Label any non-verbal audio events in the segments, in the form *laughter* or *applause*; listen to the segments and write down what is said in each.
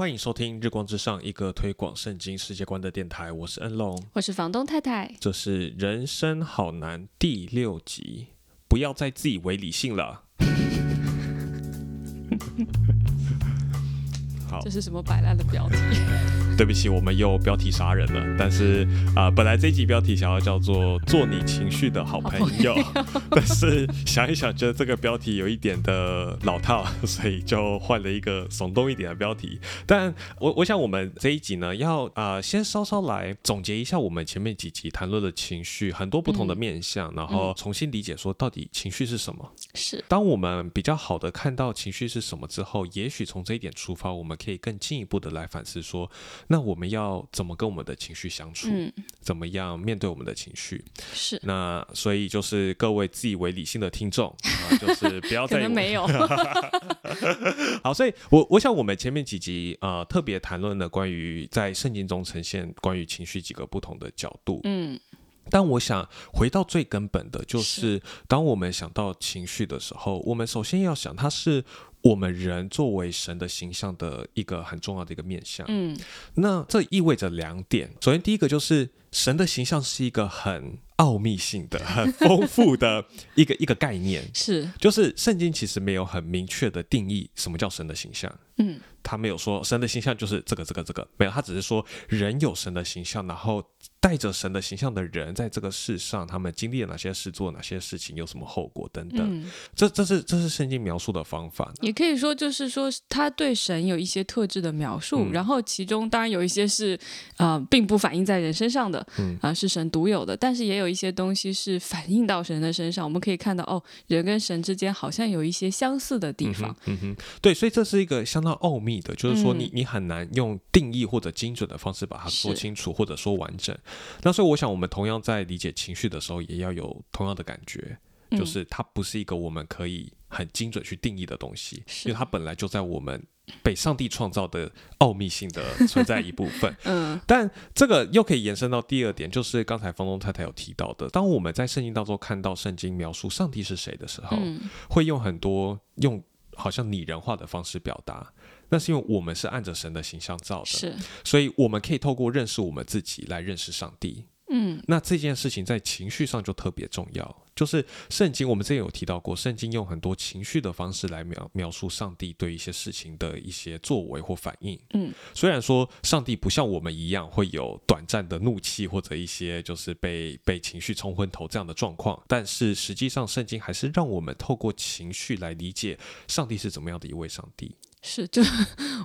欢迎收听《日光之上》，一个推广圣经世界观的电台。我是恩龙，我是房东太太。这是《人生好难》第六集，不要再自以为理性了。*laughs* 好这，是什么摆烂的标题？对不起，我们又标题杀人了。但是啊、本来这一集标题想要叫做“做你情绪的好朋友”，*laughs* 但是想一想，觉得这个标题有一点的老套，所以就换了一个耸动一点的标题。但我我想，我们这一集呢，要啊、呃先稍稍来总结一下我们前面几集谈论的情绪很多不同的面向，然后重新理解说到底情绪是什么。是当我们比较好的看到情绪是什么之后，也许从这一点出发，我们可以更进一步的来反思说，那我们要怎么跟我们的情绪相处，嗯，怎么样面对我们的情绪？是，那所以就是各位自以为理性的听众，啊、*laughs* 就是不要再可能没有。*laughs* 好，所以我我想我们前面几集呃特别谈论了关于在圣经中呈现关于情绪几个不同的角度，嗯，但我想回到最根本的，就是。是当我们想到情绪的时候，我们首先要想，它是我们人作为神的形象的一个很重要的一个面向。嗯，那这意味着两点，首先第一个就是神的形象是一个很奥秘性的、*laughs* 很丰富的一个一个概念。是，就是圣经其实没有很明确的定义什么叫神的形象，嗯，他没有说神的形象就是这个这个这个，没有，他只是说人有神的形象，然后带着神的形象的人在这个世上，他们经历了哪些事，做哪些事情，有什么后果等等。嗯，这这是这是圣经描述的方法。也可以说就是说他对神有一些特质的描述，嗯然后其中当然有一些是呃并不反映在人身上的，嗯啊、是神独有的，但是也有一些东西是反映到神的身上，我们可以看到哦，人跟神之间好像有一些相似的地方。嗯哼，对，所以这是一个相当奥秘的，就是说你、嗯你很难用定义或者精准的方式把它说清楚或者说完整。那所以我想，我们同样在理解情绪的时候，也要有同样的感觉，嗯就是它不是一个我们可以很精准去定义的东西，是因为它本来就在我们被上帝创造的奥秘性的存在一部分。*laughs* 嗯但这个又可以延伸到第二点，就是刚才房东太太有提到的，当我们在圣经当中看到圣经描述上帝是谁的时候，嗯，会用很多用好像拟人化的方式表达。那是因为我们是按着神的形象造的，是，所以我们可以透过认识我们自己来认识上帝。嗯那这件事情在情绪上就特别重要，就是圣经我们之前有提到过，圣经用很多情绪的方式来描描述上帝对一些事情的一些作为或反应。嗯，虽然说上帝不像我们一样会有短暂的怒气或者一些就是被被情绪冲昏头这样的状况，但是实际上圣经还是让我们透过情绪来理解上帝是怎么样的一位上帝。是，就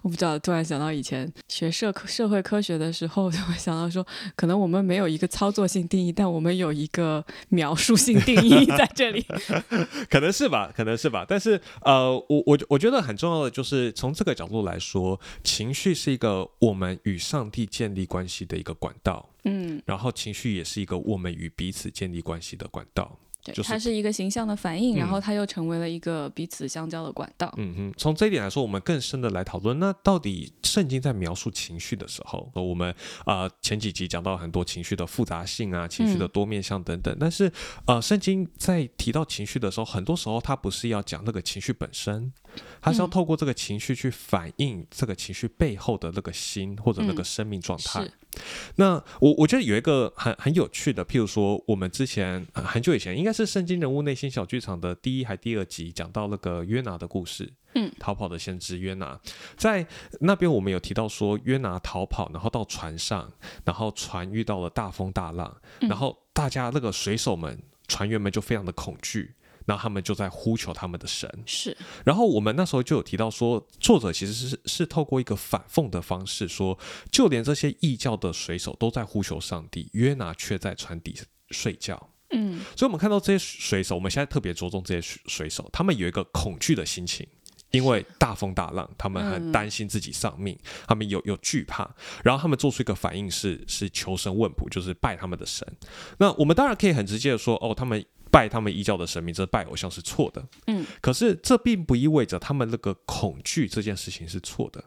我不知道，突然想到以前学社科社会科学的时候，就会想到说，可能我们没有一个操作性定义，但我们有一个描述性定义 *laughs* 在这里。*laughs* 可能是吧，可能是吧。但是呃，我我我觉得很重要的就是从这个角度来说，情绪是一个我们与上帝建立关系的一个管道，嗯，然后情绪也是一个我们与彼此建立关系的管道。对，就是它是一个形象的反应，然嗯后它又成为了一个彼此相交的管道。嗯哼，从这一点来说，我们更深的来讨论，那到底圣经在描述情绪的时候，呃我们啊、呃前几集讲到很多情绪的复杂性啊，情绪的嗯多面向等等，但是呃，圣经在提到情绪的时候，很多时候它不是要讲那个情绪本身，它是要嗯透过这个情绪去反映这个情绪背后的那个心或者那个嗯生命状态。是，那我我觉得有一个很很有趣的，譬如说我们之前、呃很久以前，应该是《圣经人物内心小剧场》的第一还第二集，讲到那个约拿的故事。嗯，逃跑的先知约拿，在那边我们有提到说，约拿逃跑，然后到船上，然后船遇到了大风大浪，嗯然后大家那个水手们、船员们就非常的恐惧。然后他们就在呼求他们的神，是，然后我们那时候就有提到说，作者其实是是透过一个反讽的方式说，就连这些异教的水手都在呼求上帝，约拿却在船底睡觉。嗯所以，我们看到这些水手，我们现在特别着重这些水水手，他们有一个恐惧的心情。因为大风大浪，他们很嗯担心自己丧命，他们有有惧怕，然后他们做出一个反应是是求神问卜，就是拜他们的神。那我们当然可以很直接的说，哦，他们拜他们异教的神明，这拜偶像是错的。嗯，可是这并不意味着他们那个恐惧这件事情是错的，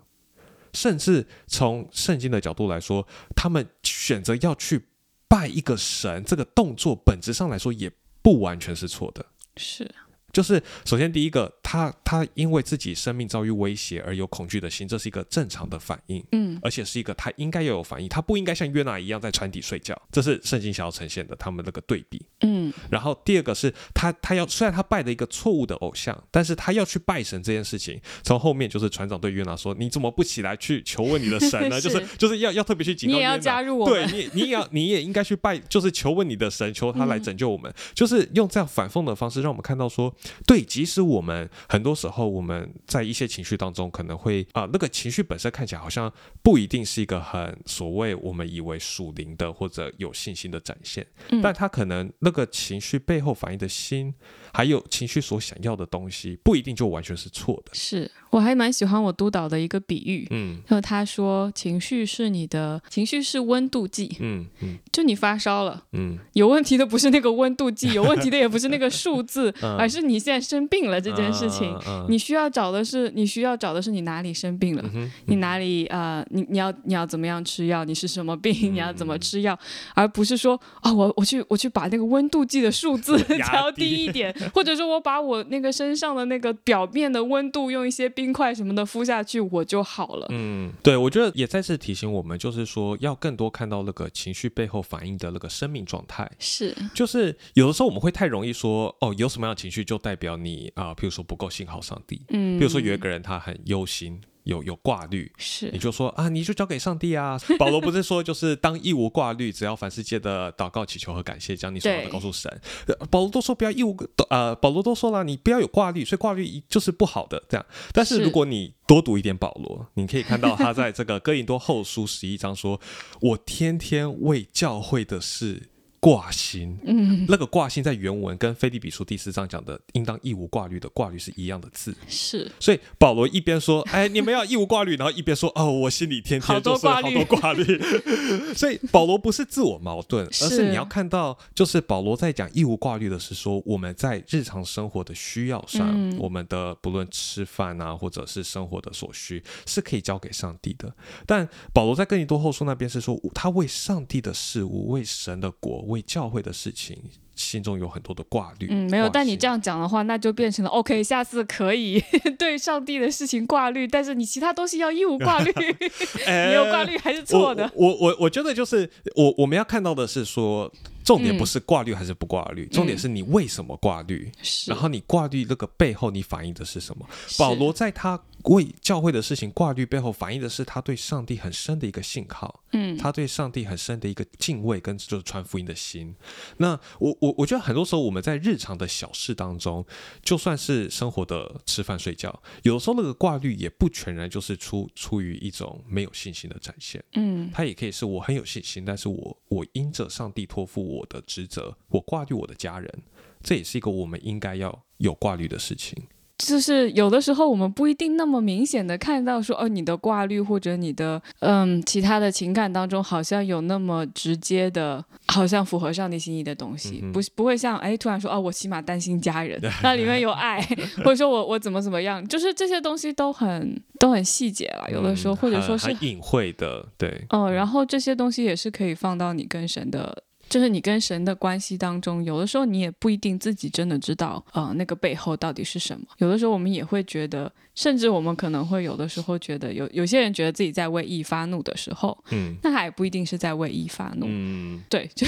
甚至从圣经的角度来说，他们选择要去拜一个神，这个动作本质上来说也不完全是错的。是，就是首先第一个，他他因为自己生命遭遇威胁而有恐惧的心，这是一个正常的反应，嗯。而且是一个他应该要有反应，他不应该像约拿一样在船底睡觉，这是圣经想要呈现的他们那个对比。嗯。然后第二个是他他要虽然他拜了一个错误的偶像，但是他要去拜神这件事情，从后面就是船长对约拿说：“你怎么不起来去求问你的神呢？*laughs* ”是就是就是要要特别去警告你也要加入我对，你，你也要，你也应该去拜，就是求问你的神，求他嗯来拯救我们，就是用这样反讽的方式，让我们看到说，对，即使我们很多时候我们在一些情绪当中，可能会啊、那个情绪本身看起来好像不一定是一个很所谓我们以为属灵的或者有信心的展现，嗯但他可能那个情绪背后反映的心，还有情绪所想要的东西，不一定就完全是错的。是我还蛮喜欢我督导的一个比喻。嗯就他说，情绪是你的情绪是温度计，嗯嗯就你发烧了，嗯，有问题的不是那个温度计，有问题的也不是那个数字，*laughs* 嗯而是你现在生病了这件事情。你需要找的是，你需要找的是你哪里生病了，嗯你哪里呃，你你要你要怎么样吃药，你是什么病，嗯你要怎么吃药，而不是说啊、我我去我去把那个温度计的数字 *laughs* 调低低一点，或者说我把我那个身上的那个表面的温度用一些冰块什么的敷下去，我就好了。嗯，对，我觉得也再次提醒我们，就是说要更多看到那个情绪背后反映的那个生命状态。是，就是有的时候我们会太容易说，哦，有什么样的情绪就代表你啊、譬如说不够信号上帝。嗯，比如说有一个人他很忧心，有有挂虑。是你就说啊，你就交给上帝啊。*laughs* 保罗不是说，就是当一无挂虑，只要凡世界的祷告、祈求和感谢，将你所有的告诉神。呃保罗都说不要一无呃，保罗都说了，你不要有挂虑，所以挂虑就是不好的这样。但是是如果你多读一点保罗，你可以看到他在这个哥林多后书十一章说：“ *laughs* 我天天为教会的事挂心。”嗯，那个挂心在原文跟菲利比书第四章讲的应当一无挂虑的挂虑是一样的字。是所以保罗一边说：“哎，你们要一无挂虑”，然后一边说：“ *laughs* 哦，我心里天天就是好多挂虑多挂虑。” *laughs* 所以保罗不是自我矛盾，而是是你要看到，就是保罗在讲一无挂虑的是说，我们在日常生活的需要上，嗯我们的不论吃饭啊，或者是生活的所需，是可以交给上帝的。但保罗在哥林多后书那边是说，他为上帝的事物、为神的国、为教会的事情，心中有很多的挂虑。嗯，没有。但你这样讲的话，那就变成了 OK，下次可以 *laughs* 对上帝的事情挂虑，但是你其他东西要一无挂虑，*laughs* 你有挂虑还是错的。我我我我觉得就是我我们要看到的是说，重点嗯不是挂虑还是不挂虑，重点是你为什么挂虑，是，然后你挂虑那个背后你反映的是什么。保罗在他为教会的事情挂虑背后，反映的是他对上帝很深的一个信号，嗯，他对上帝很深的一个敬畏跟就是传福音的心。那我我我觉得很多时候我们在日常的小事当中，就算是生活的吃饭睡觉，有的时候那个挂虑也不全然就是出出于一种没有信心的展现。嗯它也可以是我很有信心，但是我我因着上帝托付我的职责，我挂虑我的家人，这也是一个我们应该要有挂虑的事情。就是有的时候我们不一定那么明显的看到说，哦，你的挂虑或者你的嗯其他的情感当中，好像有那么直接的，好像符合上帝心意的东西，嗯不不会像哎突然说哦，我起码担心家人，那里面有爱，*laughs* 或者说我我怎么怎么样，就是这些东西都很都很细节了，有的时候、嗯或者说是隐晦的，对，嗯，然后这些东西也是可以放到你跟神的，就是你跟神的关系当中。有的时候你也不一定自己真的知道，呃，那个背后到底是什么。有的时候我们也会觉得，甚至我们可能会有的时候觉得，有有些人觉得自己在为义发怒的时候，嗯那他也不一定是在为义发怒。嗯对，就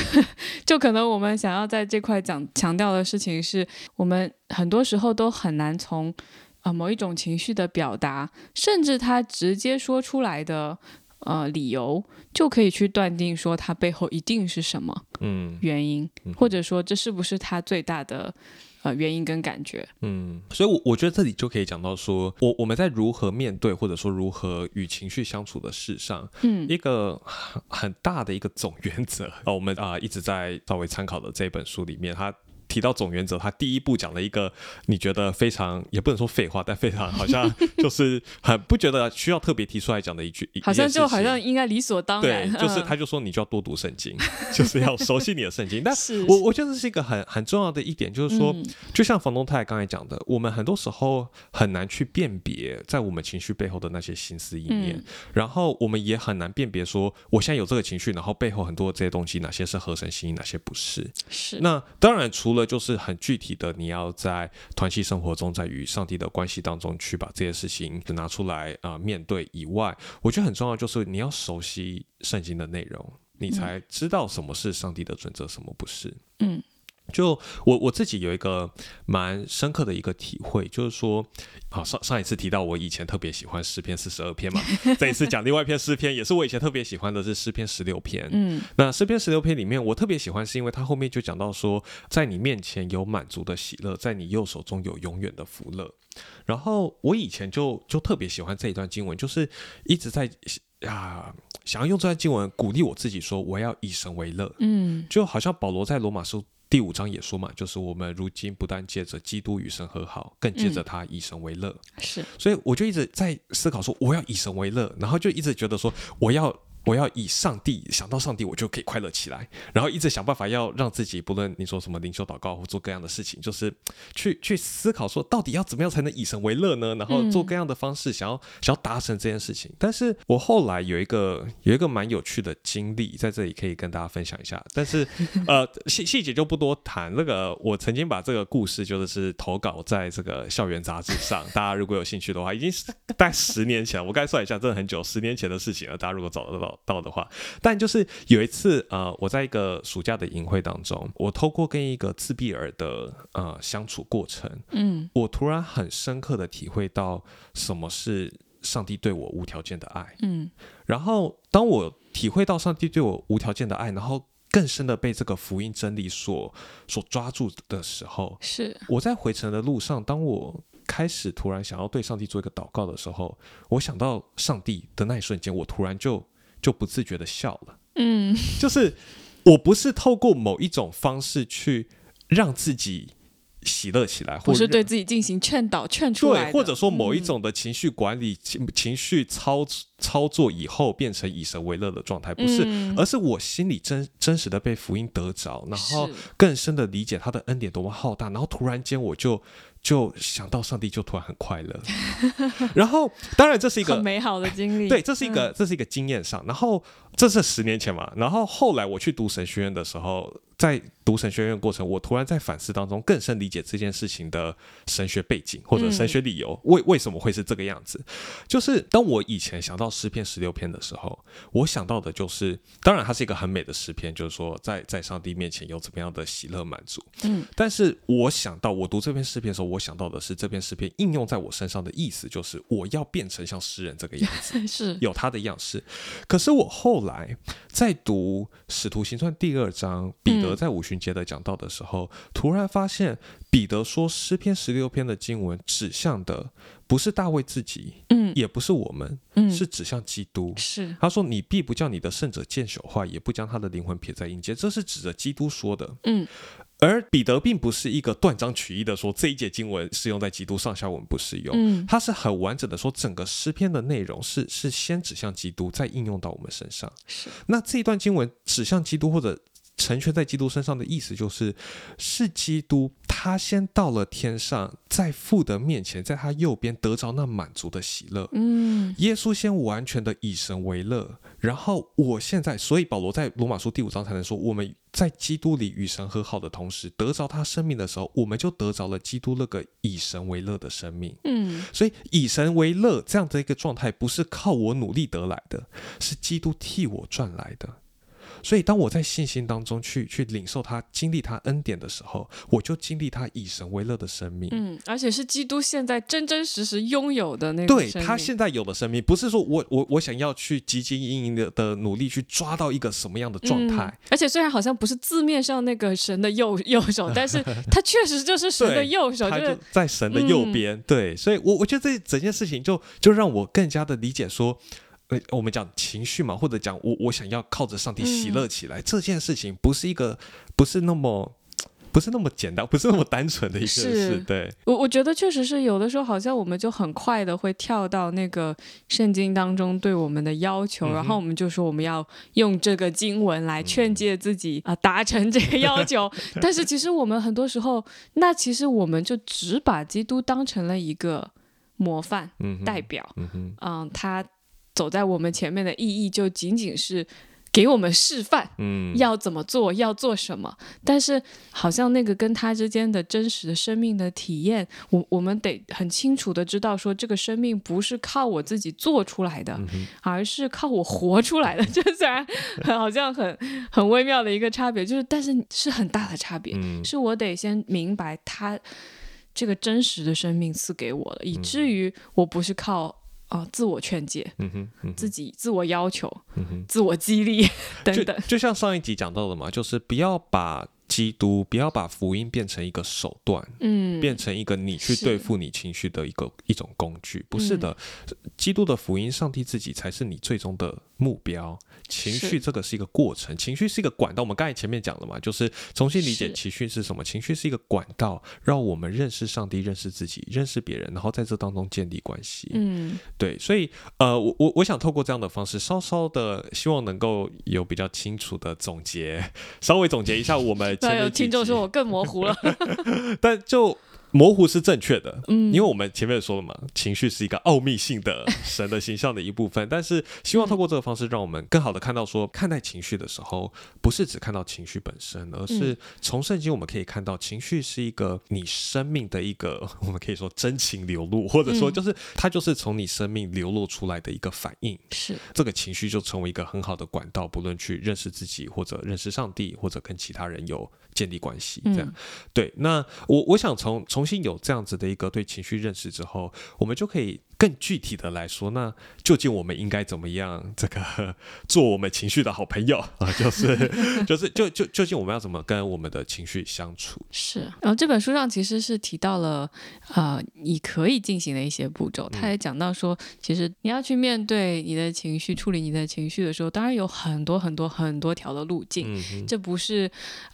就可能我们想要在这块讲强调的事情是，我们很多时候都很难从呃某一种情绪的表达，甚至他直接说出来的呃理由，就可以去断定说他背后一定是什么嗯。原因，嗯或者说这是不是他最大的呃原因跟感觉。嗯，所以我，我觉得这里就可以讲到说，我我们在如何面对或者说如何与情绪相处的事上，嗯。一个很很大的一个总原则啊，我们啊、一直在稍微参考的这本书里面，它提到总原则，他第一步讲了一个你觉得非常也不能说废话，但非常好像就是很不觉得需要特别提出来讲的一句，*laughs* 好像就好像应该理所当然。对然，，*laughs* 就是嗯他就说你就要多读圣经，就是要熟悉你的圣经。*laughs* 但是我我觉得这是一个很很重要的一点，就是说，嗯。就像房东太太刚才讲的，我们很多时候很难去辨别在我们情绪背后的那些心思意念，嗯。然后我们也很难辨别说我现在有这个情绪，然后背后很多这些东西哪些是合神心意，哪些不是。是。那当然，除了了就是很具体的，你要在团契生活中，在与上帝的关系当中去把这些事情拿出来啊、面对以外，我觉得很重要就是你要熟悉圣经的内容，你才知道什么是上帝的准则，什么不是。嗯就我我自己有一个蛮深刻的一个体会，就是说，好上上一次提到我以前特别喜欢诗篇四十二篇嘛，*laughs* 这一次讲另外一篇诗篇，也是我以前特别喜欢的是诗篇十六篇。嗯那诗篇十六篇里面，我特别喜欢，是因为它后面就讲到说，在你面前有满足的喜乐，在你右手中有永远的福乐。然后我以前就就特别喜欢这一段经文，就是一直在啊想要用这段经文鼓励我自己，说我要以神为乐。嗯就好像保罗在罗马书第五章也说嘛，就是我们如今不但借着基督与神和好，更借着他以神为乐。是所以我就一直在思考说，我要以神为乐，然后就一直觉得说，我要。我要以上帝想到上帝，我就可以快乐起来。然后一直想办法要让自己，不论你说什么灵修祷告或做各样的事情，就是去去思考说，到底要怎么样才能以神为乐呢？然后做各样的方式，想要想要达成这件事情。但是我后来有一个有一个蛮有趣的经历，在这里可以跟大家分享一下。但是 *laughs* 呃细细节就不多谈。那个我曾经把这个故事就是投稿在这个校园杂志上，大家如果有兴趣的话，已经是大概十年前了，我刚才算一下，真的很久，十年前的事情了。大家如果找得到到的话，但就是有一次呃，我在一个暑假的营会当中，我透过跟一个自闭儿的呃相处过程，嗯。我突然很深刻的体会到什么是上帝对我无条件的爱。嗯。然后当我体会到上帝对我无条件的爱，然后更深的被这个福音真理所所抓住的时候，是。我在回程的路上，当我开始突然想要对上帝做一个祷告的时候，我想到上帝的那一瞬间，我突然就就不自觉的笑了。嗯。就是我不是透过某一种方式去让自己喜乐起来，或不是对自己进行劝导劝出来对，或者说某一嗯。种的情绪管理、情情绪操操作以后变成以神为乐的状态，不是，嗯。而是我心里真真实的被福音得着，然后更深的理解他的恩典多么浩大，然后突然间我就就想到上帝，就突然很快乐。*laughs* 然后当然这是一个很美好的经历，对，这是一嗯。个、这是一个经验上，然后这是十年前嘛，然后后来我去读神学院的时候，在读神学院过程，我突然在反思当中更深理解这件事情的神学背景或者神学理由，为为什么会是这个样子？就是当我以前想到诗篇十六篇的时候，我想到的就是，当然它是一个很美的诗篇，就是说在在上帝面前有怎么样的喜乐满足，嗯但是我想到，我读这篇诗篇的时候，我想到的是这篇诗篇应用在我身上的意思，就是我要变成像诗人这个样子，*laughs* 是有他的样式。可是我后来在读《使徒行传》第二章，彼得在五旬节的讲道的时候，突然发现彼得说诗篇十六篇的经文指向的不是大卫自己，嗯也不是我们，嗯是指向基督。是他说：“你必不叫你的圣者见朽坏，也不将他的灵魂撇在阴间。”这是指着基督说的。嗯而彼得并不是一个断章取义的说这一节经文适用在基督，上下文不适用。嗯它是很完整的说，整个诗篇的内容是是先指向基督，再应用到我们身上。是那这一段经文指向基督或者成全在基督身上的意思，就是是基督他先到了天上，在父的面前，在他右边得着那满足的喜乐。嗯耶稣先完全的以神为乐，然后我现在，所以保罗在罗马书第五章才能说，我们在基督里与神和好的同时，得着他生命的时候，我们就得着了基督那个以神为乐的生命。嗯所以以神为乐这样的一个状态，不是靠我努力得来的，是基督替我赚来的。所以当我在信心当中去去领受他、经历他恩典的时候，我就经历他以神为乐的生命。嗯，而且是基督现在真真实实拥有的那个对他现在有的生命，不是说我我我想要去汲汲营营的的努力去抓到一个什么样的状态嗯，而且虽然好像不是字面上那个神的右 *laughs* 右手，*laughs* 但是他确实就是神的右手，就是就在神的右嗯边。对，所以我我觉得这整件事情就就让我更加的理解说。呃，我们讲情绪嘛，或者讲我我想要靠着上帝喜乐起来，这件事情不是一个不是那么不是那么简单，不是那么单纯的一个是事，对，我我觉得确实是有的时候，好像我们就很快的会跳到那个圣经当中对我们的要求，嗯然后我们就说我们要用这个经文来劝诫自己啊、达成这个要求。*laughs* 但是其实我们很多时候，那其实我们就只把基督当成了一个模范代表，嗯哼，嗯，他走在我们前面的意义就仅仅是给我们示范，嗯，要怎么做，要做什么。但是好像那个跟他之间的真实的生命的体验，我我们得很清楚的知道，说这个生命不是靠我自己做出来的，而是靠我活出来的。*laughs* 这虽然好像很很微妙的一个差别，就是但是是很大的差别，嗯是我得先明白他这个真实的生命赐给我的，以至于我不是靠。啊、自我劝诫，嗯哼，嗯自己自我要求，嗯哼，自我激励等等。就像上一集讲到的嘛，就是不要把基督，不要把福音变成一个手段，嗯，变成一个你去对付你情绪的一个一种工具，不是的。基督的福音，上帝自己才是你最终的目标。情绪这个是一个过程，情绪是一个管道。我们刚才前面讲了嘛，就是重新理解情绪是什么。情绪是一个管道，让我们认识上帝、认识自己、认识别人，然后在这当中建立关系。嗯，对，所以呃，我我我想透过这样的方式，稍稍的希望能够有比较清楚的总结，稍微总结一下我们前 *laughs* 对，有听众说我更模糊了。*laughs* 但就模糊是正确的，嗯因为我们前面说了嘛，情绪是一个奥秘性的神的形象的一部分。但是希望透过这个方式，让我们更好的看到说，看待情绪的时候，不是只看到情绪本身，而是从圣经我们可以看到，情绪是一个你生命的一个，我们可以说真情流露，或者说嗯就是它就是从你生命流露出来的一个反应。是，这个情绪就成为一个很好的管道，不论去认识自己，或者认识上帝，或者跟其他人有建立关系，这样。嗯对，那我我想从从重新有这样子的一个对情绪认识之后，我们就可以更具体的来说，那究竟我们应该怎么样这个 *laughs* 做我们情绪的好朋友 *laughs* 啊？就是 *laughs* 就是就就究竟我们要怎么跟我们的情绪相处？是，然后这本书上其实是提到了，呃，你可以进行的一些步骤。他也讲到说，其实你要去面对你的情绪、处理你的情绪的时候，当然有很多很多很多条的路径，嗯，这不是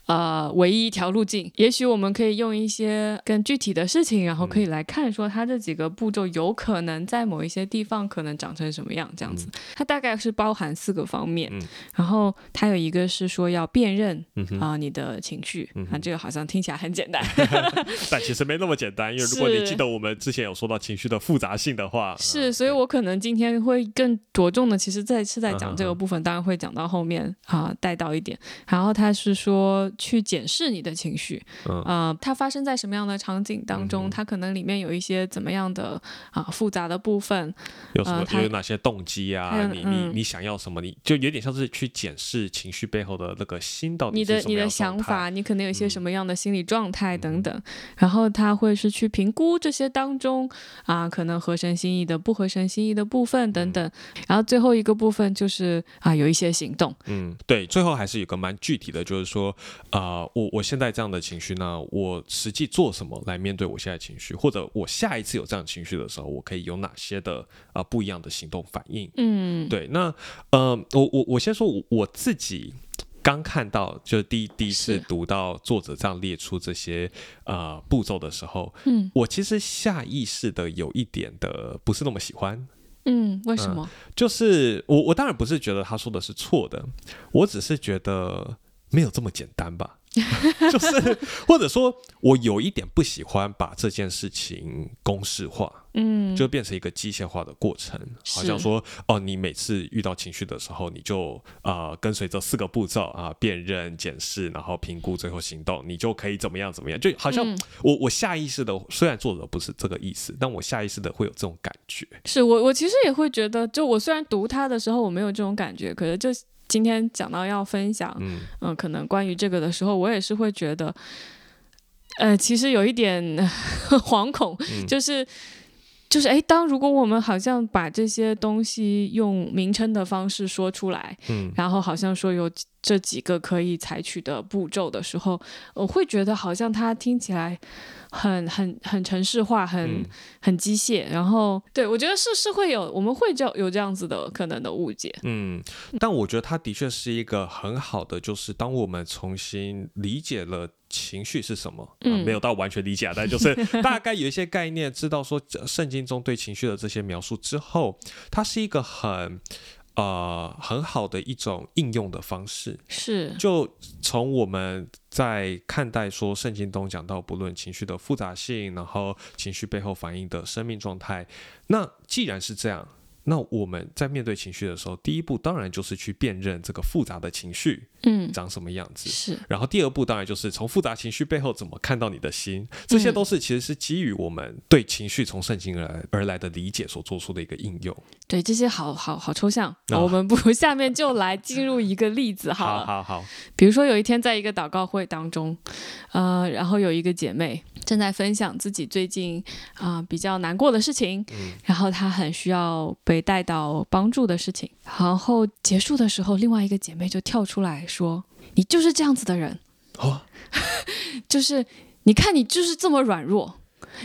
呃唯一一条路径。也许我们可以用一些更具体的事情，然后可以来看说它这几个步骤有可能在某一些地方可能长成什么样，这样子。它大概是包含四个方面，嗯。然后它有一个是说要辨认啊、你的情绪，嗯啊，这个好像听起来很简单，*laughs* 但其实没那么简单，因为如果你记得我们之前有说到情绪的复杂性的话，是，啊所以我可能今天会更着重的，其实在是在嗯讲这个部分，当然会讲到后面啊、带到一点。然后他是说去检视你的情绪，嗯。啊，它发生在什么样的场景当中，它可能里面有一些怎么样的啊、复杂的部分，有什么、呃它有哪些动机还啊？你你嗯你想要什么？你就有点像是去检视情绪背后的那个心到底你的你的。想法，你可能有一些嗯什么样的心理状态等等，然后他会是去评估这些当中啊，可能合神心意的、不合神心意的部分等等，然后最后一个部分就是啊，有一些行动，嗯，对，最后还是有个蛮具体的，就是说，啊、我我现在这样的情绪呢，我实际做什么来面对我现在情绪，或者我下一次有这样情绪的时候，我可以有哪些的啊、不一样的行动反应？嗯，对，那呃，我我我先说我我自己。刚看到，就是第一第一次读到作者这样列出这些呃步骤的时候，嗯我其实下意识的有一点的不是那么喜欢，嗯，为什么？就是我我当然不是觉得他说的是错的，我只是觉得没有这么简单吧。*laughs* 就是或者说，我有一点不喜欢把这件事情公式化，嗯，就变成一个机械化的过程，好像说哦，你每次遇到情绪的时候，你就啊、呃跟随这四个步骤啊、辨认、检视，然后评估，最后行动，你就可以怎么样怎么样，就好像嗯。我、我下意识的，虽然作者不是这个意思，但我下意识的会有这种感觉。是我我其实也会觉得，就我虽然读它的时候我没有这种感觉，可是就今天讲到要分享，嗯嗯、可能关于这个的时候，我也是会觉得，呃，其实有一点 *laughs* 惶恐，嗯就是。就是哎，当如果我们好像把这些东西用名称的方式说出来，嗯然后好像说有这几个可以采取的步骤的时候，我会觉得好像它听起来很很很城市化，很、嗯很机械。然后对我觉得是是会有，我们会就有这样子的可能的误解。嗯，但我觉得它的确是一个很好的，就是当我们重新理解了情绪是什么，啊、嗯没有到完全理解啊，但就是 *laughs* 大概有一些概念，知道说这圣经中对情绪的这些描述之后，它是一个很呃很好的一种应用的方式。是，就从我们在看待说圣经中讲到，不论情绪的复杂性，然后情绪背后反映的生命状态，那既然是这样，那我们在面对情绪的时候，第一步当然就是去辨认这个复杂的情绪嗯，长什么样子。是，然后第二步当然就是从复杂情绪背后怎么看到你的心，这些都是其实是基于我们对情绪从圣经而来而来的理解所做出的一个应用。对，这些好好好抽象。哦我们不如下面就来进入一个例子好了。好好好，比如说有一天在一个祷告会当中，呃，然后有一个姐妹正在分享自己最近啊、比较难过的事情，嗯然后她很需要被带到帮助的事情，然后结束的时候，另外一个姐妹就跳出来说：“你就是这样子的人，哦，*laughs* 就是你看你就是这么软弱。”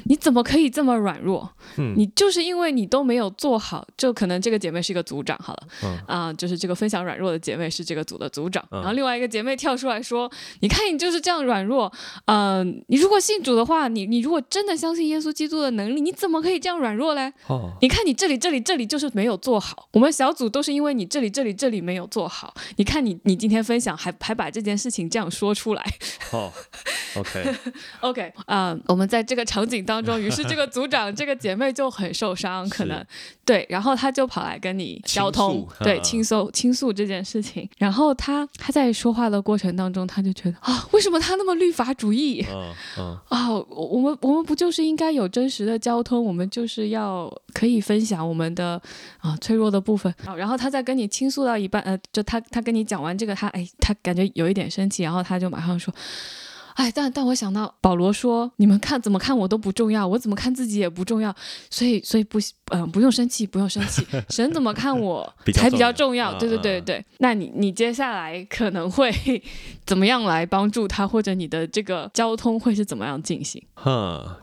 你怎么可以这么软弱？嗯。你就是因为你都没有做好，就可能这个姐妹是一个组长好了，嗯。啊、就是这个分享软弱的姐妹是这个组的组长，嗯。然后另外一个姐妹跳出来说：“你看你就是这样软弱，嗯、你如果信主的话，你你如果真的相信耶稣基督的能力，你怎么可以这样软弱嘞？哦，你看你这里这里这里就是没有做好，我们小组都是因为你这里这里这里没有做好，你看你你今天分享还还把这件事情这样说出来，哦，OK，OK，*laughs* 啊、我们在这个场景当中，于是这个组长 *laughs* 这个姐妹就很受伤，可能对，然后她就跑来跟你交通对，嗯倾诉倾诉这件事情。然后她她在说话的过程当中，她就觉得啊，为什么她那么律法主义？嗯嗯啊、我我们我们不就是应该有真实的交通？我们就是要可以分享我们的啊、脆弱的部分。啊然后她在跟你倾诉到一半，呃，就她她跟你讲完这个，她哎，她感觉有一点生气，然后她就马上说。哎，但但我想到保罗说，你们看怎么看我都不重要，我怎么看自己也不重要，所以所以不嗯、不用生气，不用生气，*laughs* 神怎么看我 *laughs* 才比较重重要。要对对对嗯对，那你你接下来可能会 *laughs* 怎么样来帮助他，或者你的这个交通会是怎么样进行？哼，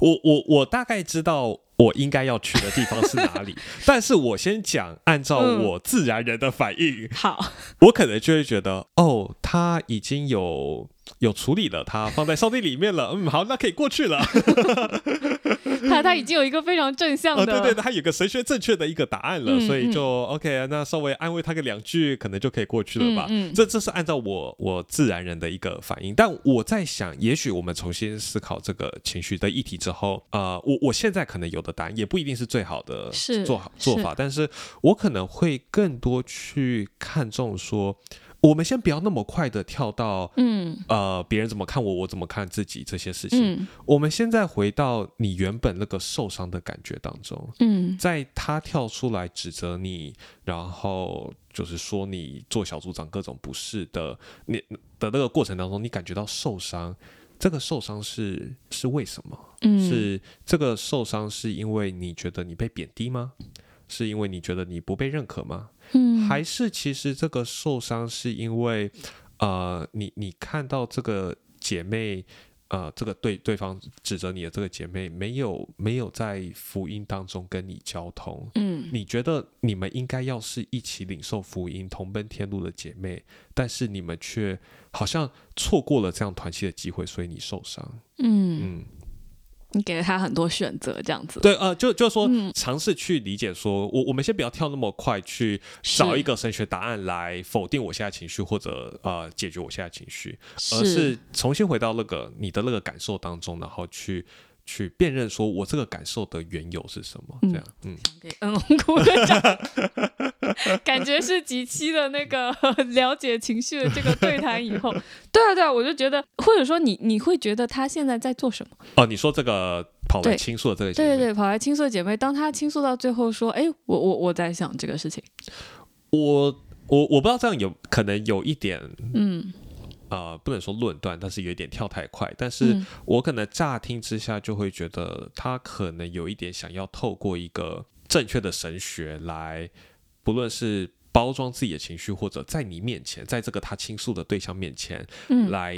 我我我大概知道我应该要去的地方是哪里，但是我先讲，按照嗯我自然人的反应，好，我可能就会觉得，哦，他已经有有处理了，他放在上帝里面了，*laughs* 嗯，好，那可以过去了。*laughs* 他他已经有一个非常正向哦，的，对对，他有个神学正确的一个答案了，嗯所以就 OK，那稍微安慰他个两句，可能就可以过去了吧。嗯嗯这这是按照我我自然人的一个反应，但我在想，也许我们重新思考这个情绪的议题之后，呃，我我现在可能有的答案也不一定是最好的是做好做是法，但是我可能会更多去看重说。我们先不要那么快的跳到，嗯呃，别人怎么看我，我怎么看自己这些事情。嗯我们现在回到你原本那个受伤的感觉当中，嗯在他跳出来指责你，然后就是说你做小组长各种不是的，你的那个过程当中，你感觉到受伤。这个受伤是是为什么？嗯，是这个受伤是因为你觉得你被贬低吗？是因为你觉得你不被认可吗？嗯还是其实这个受伤是因为呃，你你看到这个姐妹。呃，这个对对方指责你的这个姐妹没有没有在福音当中跟你交通，嗯你觉得你们应该要是一起领受福音、同奔天路的姐妹，但是你们却好像错过了这样团契的机会，所以你受伤。嗯，嗯，你给了他很多选择，这样子，对，呃，就就是说嗯。尝试去理解说，我我们先不要跳那么快去找一个神学答案来否定我现在情绪，或者呃解决我现在情绪，而是重新回到那个你的那个感受当中，然后去去辨认说我这个感受的缘由是什么，这样，嗯，给恩龙鼓个掌，*laughs* 感觉是几期的那个了解情绪的这个对谈以后，对啊对啊，我就觉得，或者说你你会觉得他现在在做什么？哦，你说这个跑来倾诉的这个姐妹，对对对，跑来倾诉的姐妹，当她倾诉到最后说：“哎，我我我在想这个事情。我我我不知道这样有可能有一点”嗯呃，不能说论断，但是有一点跳太快。但是嗯我可能乍听之下就会觉得，他可能有一点想要透过一个正确的神学来，不论是包装自己的情绪，或者在你面前，在这个他倾诉的对象面前，嗯来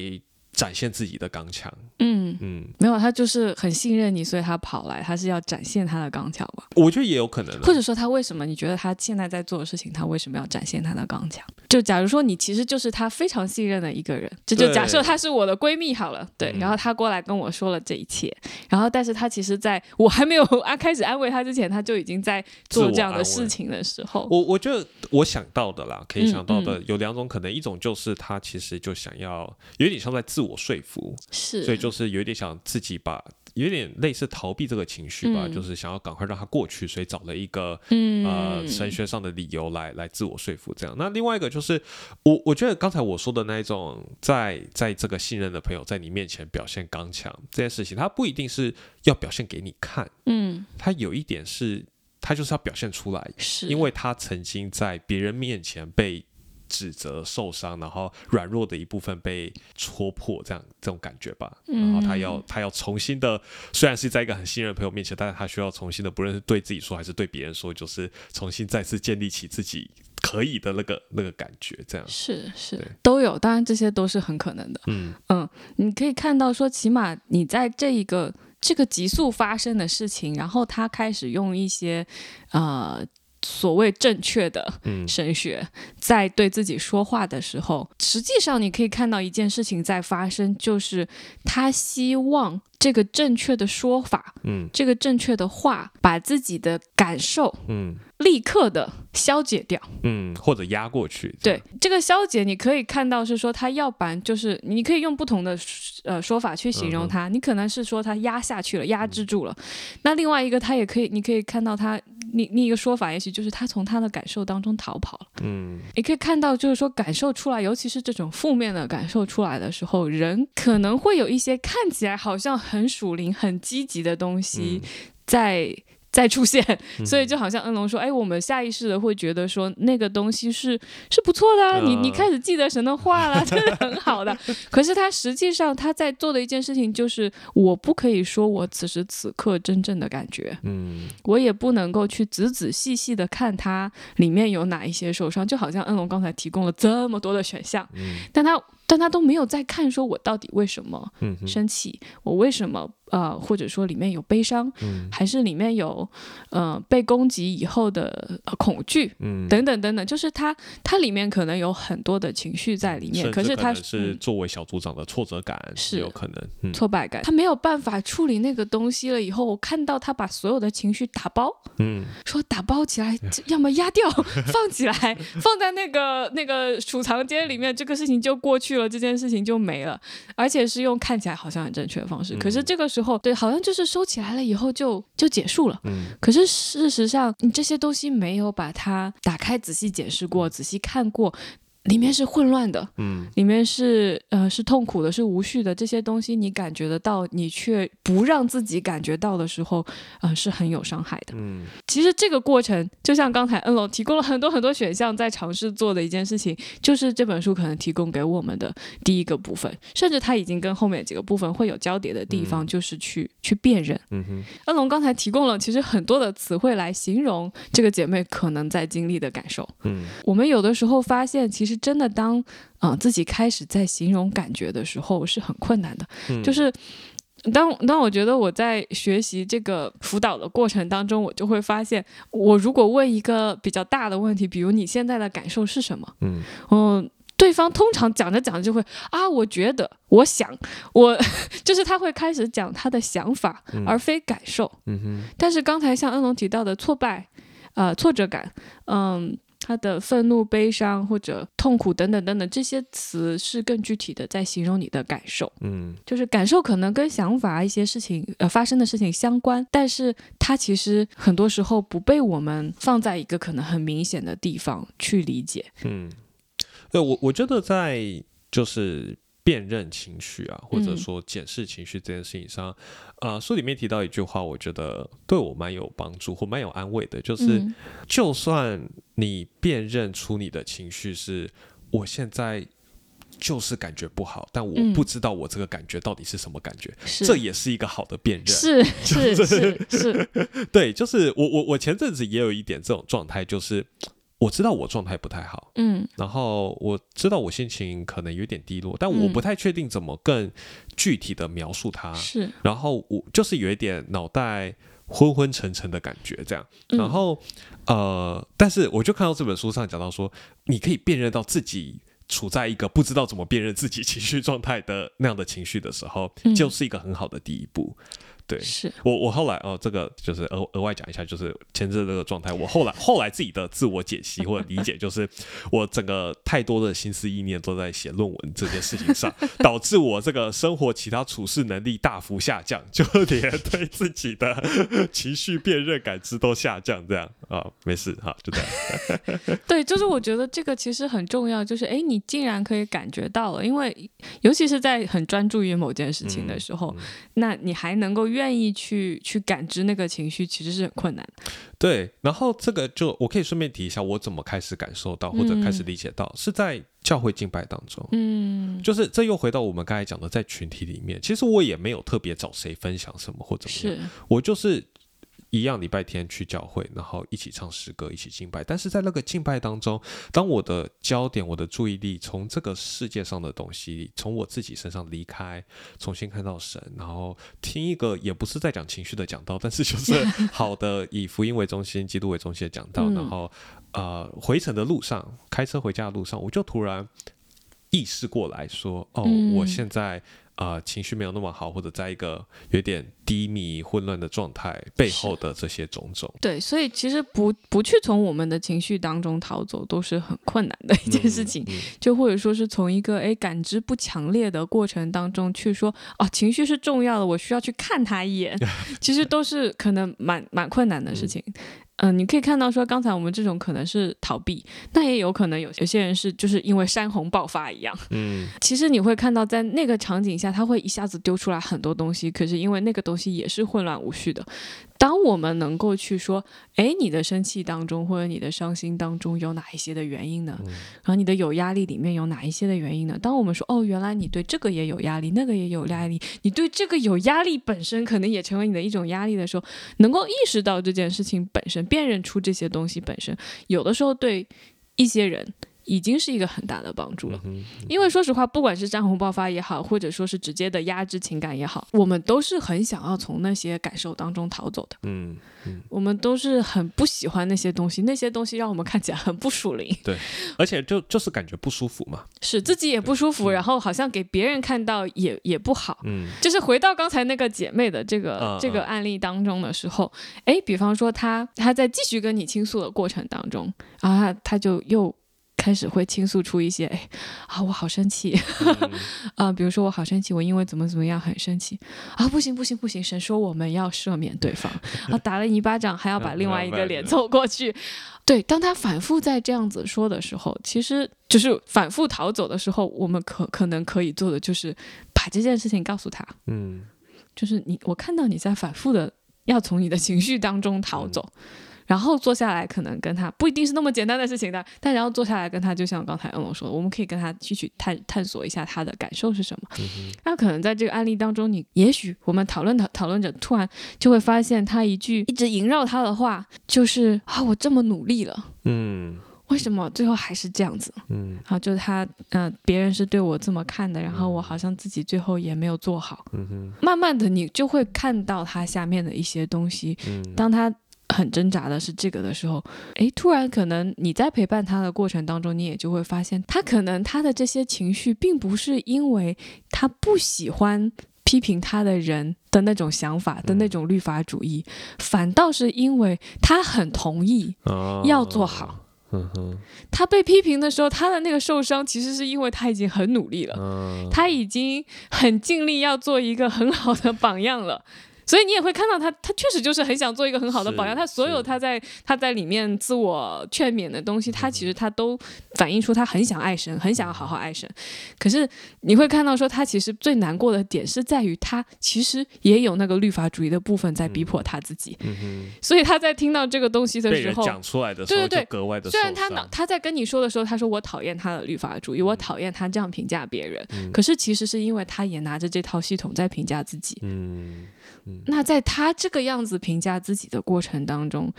展现自己的刚强。嗯，嗯，没有，他就是很信任你，所以他跑来，他是要展现他的刚强吧？我觉得也有可能的。或者说他为什么？你觉得他现在在做的事情，他为什么要展现他的刚强？就假如说你其实就是他非常信任的一个人，这就对假设她是我的闺蜜好了，对，嗯然后她过来跟我说了这一切，然后但是她其实在我还没有啊开始安慰她之前，她就已经在做这样的事情的时候，我我觉得我想到的啦，可以嗯想到的有两种可能，一种就是他其实就想要有点像在自我说服，是，所以就是有一点想自己把有点类似逃避这个情绪吧，嗯。就是想要赶快让它过去，所以找了一个嗯。呃神学上的理由来来自我说服这样。那另外一个就是我我觉得刚才我说的那一种在在这个信任的朋友在你面前表现刚强这件事情，他不一定是要表现给你看，嗯。他有一点是他就是要表现出来，是。因为他曾经在别人面前被指责、受伤，然后软弱的一部分被戳破，这样这种感觉吧。然后他要嗯他要重新的，虽然是在一个很信任的朋友面前，但是他需要重新的，不论是对自己说还是对别人说，就是重新再次建立起自己可以的那个那个感觉，这样。是是都有，当然这些都是很可能的。嗯你可以看到说，起码你在这一个这个急速发生的事情，然后他开始用一些呃所谓正确的嗯神学在对自己说话的时候，实际上你可以看到一件事情在发生，就是他希望这个正确的说法，嗯这个正确的话，把自己的感受嗯立刻的消解掉。嗯，或者压过去。对，这个消解，你可以看到是说，他要不然就是你可以用不同的呃说法去形容它，你可能是说他压下去了，压制住了。那另外一个，他也可以，你可以看到它，另另一个说法，也许就是他从他的感受当中逃跑了。嗯你可以看到，就是说感受出来，尤其是这种负面的感受出来的时候，人可能会有一些看起来好像很属灵、很积极的东西嗯在。在出现，嗯。所以就好像恩龙说，哎，我们下意识的会觉得说那个东西是是不错的、啊，你你嗯开始记得神的话了，*laughs* 真的很好的。可是他实际上他在做的一件事情就是，我不可以说我此时此刻真正的感觉，嗯。我也不能够去仔仔细细的看它里面有哪一些受伤，就好像恩龙刚才提供了这么多的选项，嗯。但他但他都没有在看说我到底为什么嗯生气，我为什么呃，或者说里面有悲伤，嗯还是里面有呃被攻击以后的、呃、恐惧。嗯，等等等等，就是他，他里面可能有很多的情绪在里面，可可是他是作为小组长的挫折感是有可能。嗯挫败感，他没有办法处理那个东西了。以后我看到他把所有的情绪打包，嗯说打包起来，要么压掉，*laughs* 放起来，放在那个那个储藏间里面，这个事情就过去了，这件事情就没了，而且是用看起来好像很正确的方式。嗯可是这个时候，对，好像就是收起来了以后就就结束了。嗯可是事实上，你这些东西没有把它打开仔细解释过、仔细看过。里面是混乱的，嗯里面是呃是痛苦的，是无序的，这些东西你感觉得到，你却不让自己感觉到的时候，呃是很有伤害的。嗯其实这个过程，就像刚才恩龙提供了很多很多选项，在尝试做的一件事情，就是这本书可能提供给我们的第一个部分，甚至它已经跟后面几个部分会有交叠的地方，嗯就是去去辨认。嗯哼恩龙刚才提供了其实很多的词汇来形容这个姐妹可能在经历的感受。嗯我们有的时候发现，其实真的当啊、呃自己开始在形容感觉的时候是很困难的，嗯就是。当当我觉得我在学习这个辅导的过程当中，我就会发现，我如果问一个比较大的问题，比如你现在的感受是什么，嗯嗯，对方通常讲着讲着就会啊，我觉得，我想，我 *laughs* 就是他会开始讲他的想法，嗯而非感受。嗯哼但是刚才像恩龙提到的挫败，呃，挫折感，嗯，他的愤怒、悲伤或者痛苦等等等等这些词是更具体的在形容你的感受。嗯就是感受可能跟想法一些事情呃发生的事情相关，但是它其实很多时候不被我们放在一个可能很明显的地方去理解。嗯，对我我觉得在就是辨认情绪啊，或者嗯。说检视情绪这件事情上，呃，书里面提到一句话，我觉得对我蛮有帮助或蛮有安慰的，就是、嗯。就算你辨认出你的情绪是我现在。就是感觉不好，但我嗯。不知道我这个感觉到底是什么感觉，是。这也是一个好的辨认。是 *laughs* 是是是，*laughs* 对，就是我我我前阵子也有一点这种状态，就是我知道我状态不太好，嗯然后我知道我心情可能有点低落，但我嗯不太确定怎么更具体的描述它。是，然后我就是有一点脑袋昏昏沉沉的感觉，这样。嗯然后呃，但是我就看到这本书上讲到说，你可以辨认到自己。处在一个不知道怎么辨认自己情绪状态的那样的情绪的时候，嗯就是一个很好的第一步。对，是我我后来哦，这个就是额额外讲一下，就是前置这个状态。我后来后来自己的自我解析或者理解，就是我整个太多的心思意念都在写论文这件事情上，导致我这个生活其他处事能力大幅下降，就连对自己的情绪辨认感知都下降。这样啊，没事哈，就这样。*laughs* 对，就是我觉得这个其实很重要，就是哎，你竟然可以感觉到了，因为尤其是在很专注于某件事情的时候，那你还能够愿意去去感知那个情绪，其实是很困难的。对，然后这个就我可以顺便提一下，我怎么开始感受到或者开始理解到，是在教会敬拜当中。嗯，就是这又回到我们刚才讲的，在群体里面，其实我也没有特别找谁分享什么或怎么样，我就是。一样礼拜天去教会，然后一起唱诗歌，一起敬拜。但是在那个敬拜当中，当我的焦点、我的注意力从这个世界上的东西，从我自己身上离开，重新看到神，然后听一个也不是在讲情绪的讲道，但是就是好的以福音为中心、基督为中心的讲道。然后呃，回程的路上，开车回家的路上，我就突然意识过来说：“哦，我现在。”啊，情绪没有那么好，或者在一个有点低迷、混乱的状态背后的这些种种，对，所以其实不不去从我们的情绪当中逃走，都是很困难的一件事情。就或者说是从一个哎感知不强烈的过程当中去说，哦，情绪是重要的，我需要去看他一眼，*laughs* 其实都是可能蛮蛮困难的事情。嗯，你可以看到说，刚才我们这种可能是逃避，那也有可能有有些人是就是因为山洪爆发一样。嗯，其实你会看到在那个场景下，他会一下子丢出来很多东西，可是因为那个东西也是混乱无序的。当我们能够去说，哎，你的生气当中或者你的伤心当中有哪一些的原因呢？然后你的有压力里面有哪一些的原因呢？当我们说，哦，原来你对这个也有压力，那个也有压力，你对这个有压力本身可能也成为你的一种压力的时候，能够意识到这件事情本身，辨认出这些东西本身，有的时候对一些人。已经是一个很大的帮助了，因为说实话，不管是战洪爆发也好，或者说是直接的压制情感也好，我们都是很想要从那些感受当中逃走的。嗯嗯，我们都是很不喜欢那些东西，那些东西让我们看起来很不属灵。对，而且就就是感觉不舒服嘛，是自己也不舒服，然后好像给别人看到也也不好。嗯，就是回到刚才那个姐妹的这个这个案例当中的时候，哎，比方说她她在继续跟你倾诉的过程当中啊，她就又。开始会倾诉出一些，哎，啊，我好生气，*laughs* 啊，比如说我好生气，我因为怎么怎么样很生气，啊，不行不行不行，神说我们要赦免对方，啊，*laughs* 打了你一巴掌还要把另外一个脸 *laughs* 凑过去，对，当他反复在这样子说的时候，其实就是反复逃走的时候，我们可可能可以做的就是把这件事情告诉他，嗯，就是你我看到你在反复的要从你的情绪当中逃走。然后坐下来，可能跟他不一定是那么简单的事情的，但然后坐下来跟他，就像刚才恩龙说，我们可以跟他继续探探索一下他的感受是什么。那可能在这个案例当中，你也许我们讨论讨讨论着，突然就会发现他一句一直萦绕他的话，就是啊，我这么努力了，嗯，为什么最后还是这样子？嗯，好，就是他，嗯，别人是对我这么看的，然后我好像自己最后也没有做好。嗯哼，慢慢的你就会看到他下面的一些东西，嗯，当他。很挣扎的是这个的时候，诶，突然可能你在陪伴他的过程当中，你也就会发现，他可能他的这些情绪，并不是因为他不喜欢批评他的人的那种想法的那种律法主义，反倒是因为他很同意要做好。嗯哼，他被批评的时候，他的那个受伤，其实是因为他已经很努力了，他已经很尽力要做一个很好的榜样了。所以你也会看到他，他确实就是很想做一个很好的榜样。他所有他在他在里面自我劝勉的东西，他其实他都反映出他很想爱神，很想要好好爱神。可是你会看到说，他其实最难过的点是在于他其实也有那个律法主义的部分在逼迫他自己。所以他在听到这个东西的时候，讲出来的时候就格外的。虽然他脑他在跟你说的时候，他说我讨厌他的律法主义，我讨厌他这样评价别人。可是其实是因为他也拿着这套系统在评价自己。嗯。那在他这个样子评价自己的过程当中，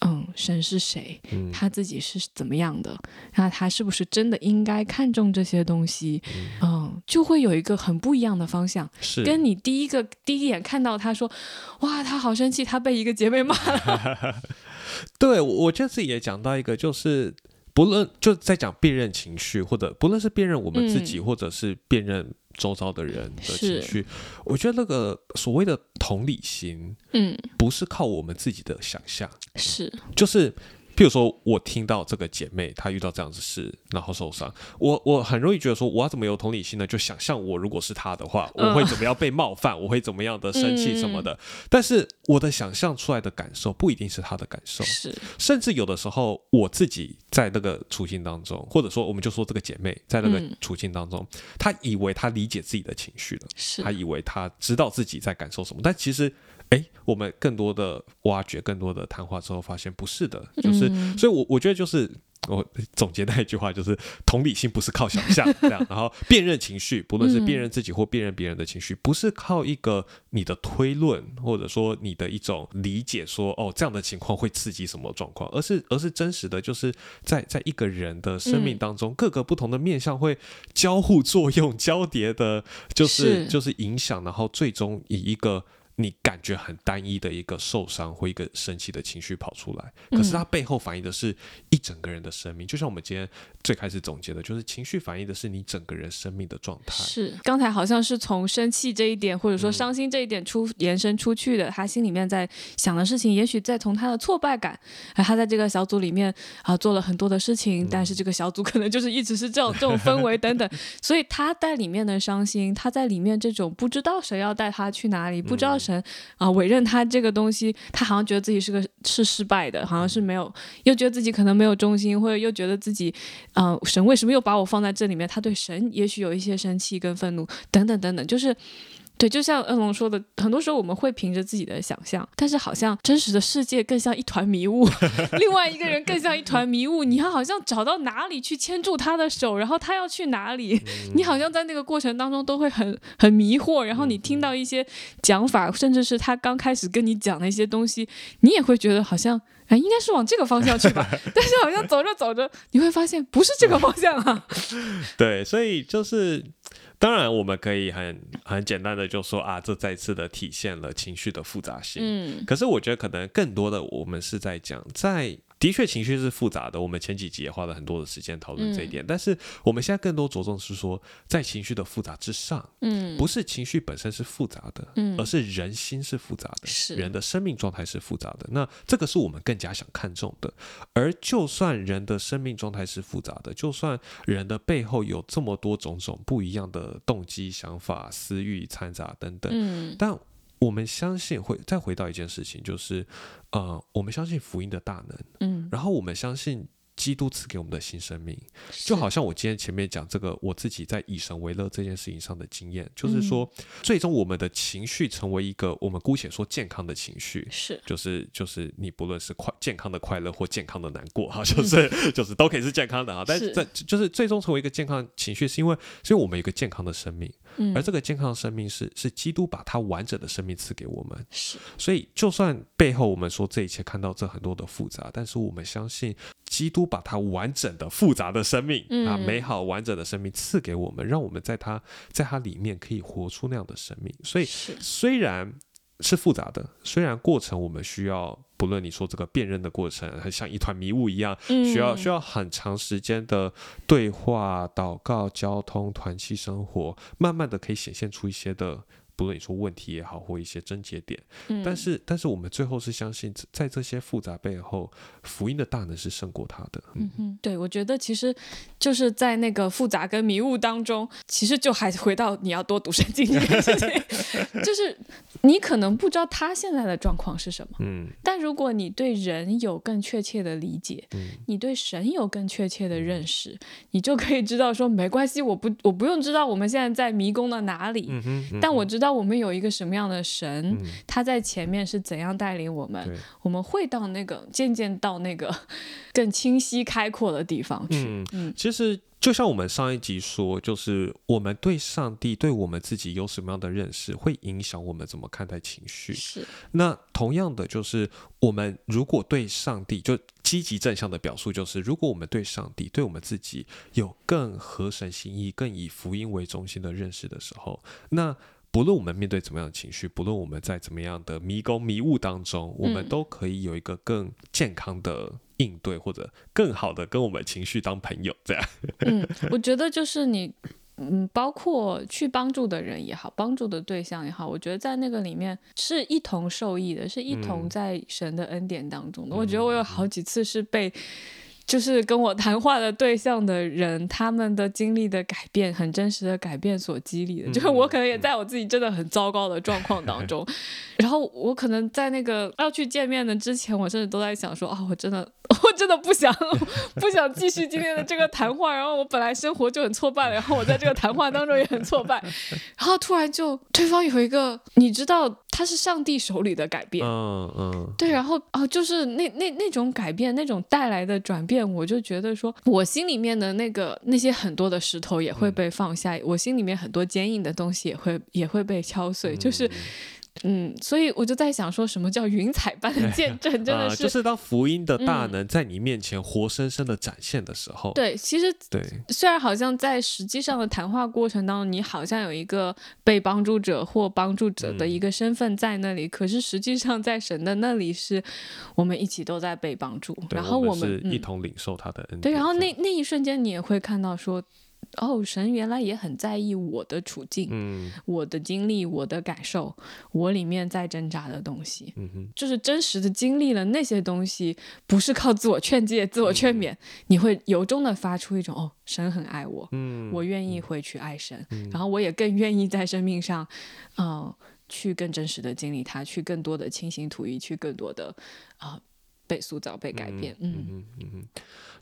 嗯，神是谁？他自己是怎么样的？那他是不是真的应该看重这些东西？嗯，就会有一个很不一样的方向。是跟你第一个第一眼看到他说，哇，他好生气，他被一个姐妹骂了。*laughs* 对，我这次也讲到一个，就是不论就在讲辨认情绪，或者不论是辨认我们自己，或者是辨认。周遭的人的情绪。我觉得那个所谓的同理心，嗯，不是靠我们自己的想象，是，就是。譬如说，我听到这个姐妹她遇到这样子事，然后受伤，我我很容易觉得说，我要怎么有同理心呢？就想象我如果是她的话，我会怎么样被冒犯，我会怎么样的生气什么的。但是我的想象出来的感受不一定是她的感受，是，甚至有的时候我自己在那个处境当中，或者说我们就说这个姐妹在那个嗯处境当中，她以为她理解自己的情绪了，是她，以为她知道自己在感受什么，但其实。哎，我们更多的挖掘、更多的谈话之后，发现不是的，就是，嗯。所以我我觉得就是我总结那一句话，就是同理心不是靠想象这样，然后辨认情绪，不论是辨认自己或辨认别人的情绪，不是靠一个你的推论或者说你的一种理解说哦这样的情况会刺激什么状况，而是而是真实的，就是在在一个人的生命当中，各个不同的面向会交互作用、交叠的，就是是。就是影响，然后最终以一个。你感觉很单一的一个受伤或一个生气的情绪跑出来，可是它背后反映的是一整个人的生命。就像我们今天最开始总结的，就是情绪反映的是你整个人生命的状态。是，刚才好像是从生气这一点，或者嗯说伤心这一点出、延伸出去的，他心里面在想的事情，也许在从他的挫败感，啊，他在这个小组里面啊做了很多的事情，但嗯是这个小组可能就是一直是这种这种氛围等等，*laughs* 所以他在里面的伤心，他在里面这种不知道谁要带他去哪里，不知道嗯啊委任他这个东西，他好像觉得自己是个是失败的，好像是没有，又觉得自己可能没有忠心，或者又觉得自己啊、神为什么又把我放在这里面？他对神也许有一些生气跟愤怒，等等等等，就是。对，就像恩龙说的，很多时候我们会凭着自己的想象，但是好像真实的世界更像一团迷雾，*laughs* 另外一个人更像一团迷雾，你要好像找到哪里去牵住他的手，然后他要去哪里，你好像在那个过程当中都会很很迷惑，然后你听到一些讲法，甚至是他刚开始跟你讲的一些东西，你也会觉得好像。哎，应该是往这个方向去吧，*laughs* 但是好像走着走着，你会发现不是这个方向啊。*laughs* 对，所以就是，当然我们可以很很简单的就说啊，这再次的体现了情绪的复杂性。嗯可是我觉得可能更多的我们是在讲，在的确情绪是复杂的，我们前几集也花了很多的时间讨论这一点。但是我们现在更多着重是说，在情绪的复杂之上，嗯不是情绪本身是复杂的，嗯而是人心是复杂的，是人的生命状态是复杂的。那这个是我们更加想看重的。而就算人的生命状态是复杂的，就算人的背后有这么多种种不一样的动机、想法、私欲掺杂等等，嗯但我们相信会再回到一件事情，就是呃，我们相信福音的大能，嗯，然后我们相信。基督赐给我们的新生命，就好像我今天前面讲这个我自己在以神为乐这件事情上的经验，就是说，最终我们的情绪成为一个我们姑且说健康的情绪，是。就是就是你不论是快健康的快乐或健康的难过哈，就是、*laughs* 就是都可以是健康的啊，但是是。在就是最终成为一个健康情绪，是因为是因为我们有一个健康的生命，嗯。而这个健康的生命是是基督把他完整的生命赐给我们，是。所以就算背后我们说这一切看到这很多的复杂，但是我们相信基督把他完整的复杂的生命、啊嗯美好完整的生命赐给我们，让我们在他在他里面可以活出那样的生命，所以虽然是复杂的，虽然过程我们需要，不论你说这个辨认的过程，很像一团迷雾一样，需要需要要很长时间的对话、祷告、交通、团契生活，慢慢的可以显现出一些的。不论你说问题也好，或一些症结点，嗯。但是但是我们最后是相信，在这些复杂背后，福音的大能是胜过他的。嗯。对，我觉得其实就是在那个复杂跟迷雾当中，其实就还回到你要多读圣经这件事情，*laughs* 就是 *laughs* 你可能不知道他现在的状况是什么，嗯。但如果你对人有更确切的理解，嗯。你对神有更确切的认识，你就可以知道说没关系，我不我不用知道我们现在在迷宫的哪里，嗯哼，嗯但我知道我们有一个什么样的神，嗯他在前面是怎样带领我们，我们会到那个渐渐到那个 *laughs* 更清晰开阔的地方去。嗯嗯其实就像我们上一集说，就是我们对上帝、对我们自己有什么样的认识，会影响我们怎么看待情绪。是，那同样的，就是我们如果对上帝就积极正向的表述，就是如果我们对上帝、对我们自己有更合神心意、更以福音为中心的认识的时候，那不论我们面对怎么样的情绪，不论我们在怎么样的迷宫迷雾当中，我们嗯都可以有一个更健康的应对，或者更好的跟我们情绪当朋友，这样。嗯，我觉得就是你。嗯，包括去帮助的人也好，帮助的对象也好，我觉得在那个里面是一同受益的，是一同在神的恩典当中的。我觉得我有好几次是被。就是跟我谈话的对象的人，他们的经历的改变，很真实的改变所激励的。就是我可能也在我自己真的很糟糕的状况当中，*laughs* 然后我可能在那个要去见面的之前，我甚至都在想说啊，我真的，*laughs* 我真的不想，*laughs* 不想继续今天的这个谈话。然后我本来生活就很挫败了，然后我在这个谈话当中也很挫败，然后突然就对方有一个，你知道。他是上帝手里的改变，嗯嗯，对，然后哦，就是那那那种改变，那种带来的转变，我就觉得说，我心里面的那个那些很多的石头也会被放下，我心里面很多坚硬的东西也会也会被敲碎，就是。嗯，所以我就在想，说什么叫云彩般的见证？真的 *laughs* 是，就是当福音的大能在你面前活生生的展现的时候。对，其实对，虽然好像在实际上的谈话过程当中，你好像有一个被帮助者或帮助者的一个身份在那里，可是实际上在神的那里，是我们一起都在被帮助，然后我们是一同领受他的恩典。对，然后那那一瞬间，你也会看到说。哦，神原来也很在意我的处境，嗯，我的经历，我的感受，我里面在挣扎的东西，嗯哼，就是真实的经历了那些东西，不是靠自我劝诫、自我劝勉，你会由衷的发出一种哦，神很爱我，嗯，我愿意回去爱神，然后我也更愿意在生命上，嗯，去更真实的经历它，去更多的倾心吐意，去更多的啊。被塑造、被改变，嗯。嗯嗯嗯，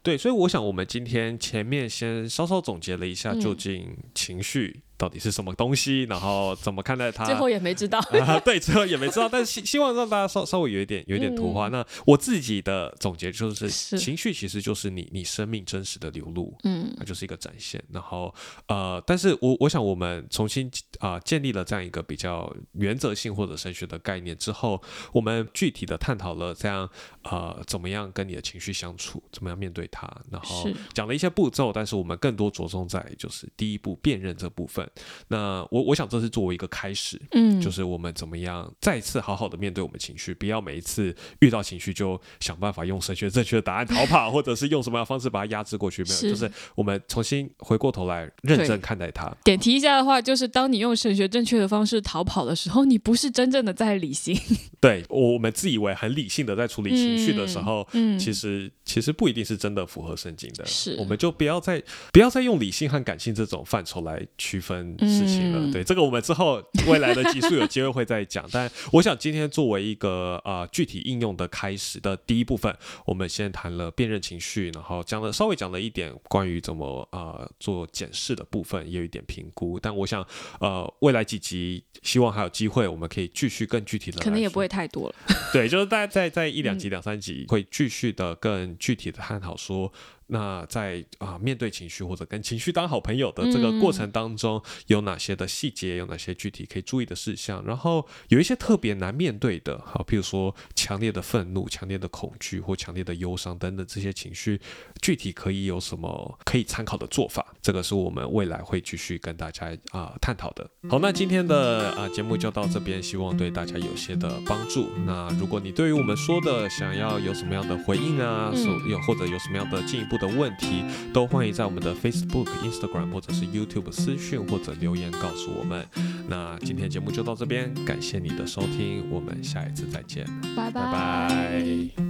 对，所以我想，我们今天前面先稍稍总结了一下，究竟情绪。到底是什么东西？然后怎么看待它？最后也没知道。*laughs* 对，最后也没知道。*laughs* 但是希希望让大家稍稍微有一点有一点图画。那我自己的总结就是，情绪其实就是你你生命真实的流露，嗯，那就是一个展现。然后呃，但是我我想我们重新啊建立了这样一个比较原则性或者神学的概念之后，我们具体的探讨了这样呃怎么样跟你的情绪相处，怎么样面对它，然后讲了一些步骤。但是我们更多着重在就是第一步辨认这部分。那我我想这是作为一个开始，嗯，就是我们怎么样再次好好的面对我们情绪，不要每一次遇到情绪就想办法用神学正确的答案逃跑，*laughs* 或者是用什么样的方式把它压制过去，没有，就是我们重新回过头来认真看待它。点题一下的话，就是当你用神学正确的方式逃跑的时候，你不是真正的在理性。*laughs* 对，我们自以为很理性的在处理情绪的时候，嗯，其实其实不一定是真的符合圣经的。是，我们就不要再不要再用理性和感性这种范畴来区分。事情了，对这个我们之后未来的集数有机会会再讲。但我想今天作为一个呃具体应用的开始的第一部分，我们先谈了辨认情绪，然后讲了稍微讲了一点关于怎么呃做检视的部分，也有一点评估。但我想呃未来几集希望还有机会，我们可以继续更具体的，可能也不会太多了。对，就是大家在在一两集、两三集会继续的更具体的探讨说。那在啊面对情绪或者跟情绪当好朋友的这个过程当中，有哪些的细节，有哪些具体可以注意的事项？然后有一些特别难面对的，好，譬如说强烈的愤怒、强烈的恐惧或强烈的忧伤等等这些情绪，具体可以有什么可以参考的做法？这个是我们未来会继续跟大家啊探讨的。好，那今天的啊节目就到这边，希望对大家有些的帮助。那如果你对于我们说的想要有什么样的回应啊，是有或者有什么样的进一步。的问题都欢迎在我们的 Facebook、Instagram 或者是 YouTube 私讯或者留言告诉我们。那今天节目就到这边，感谢你的收听，我们下一次再见，拜拜。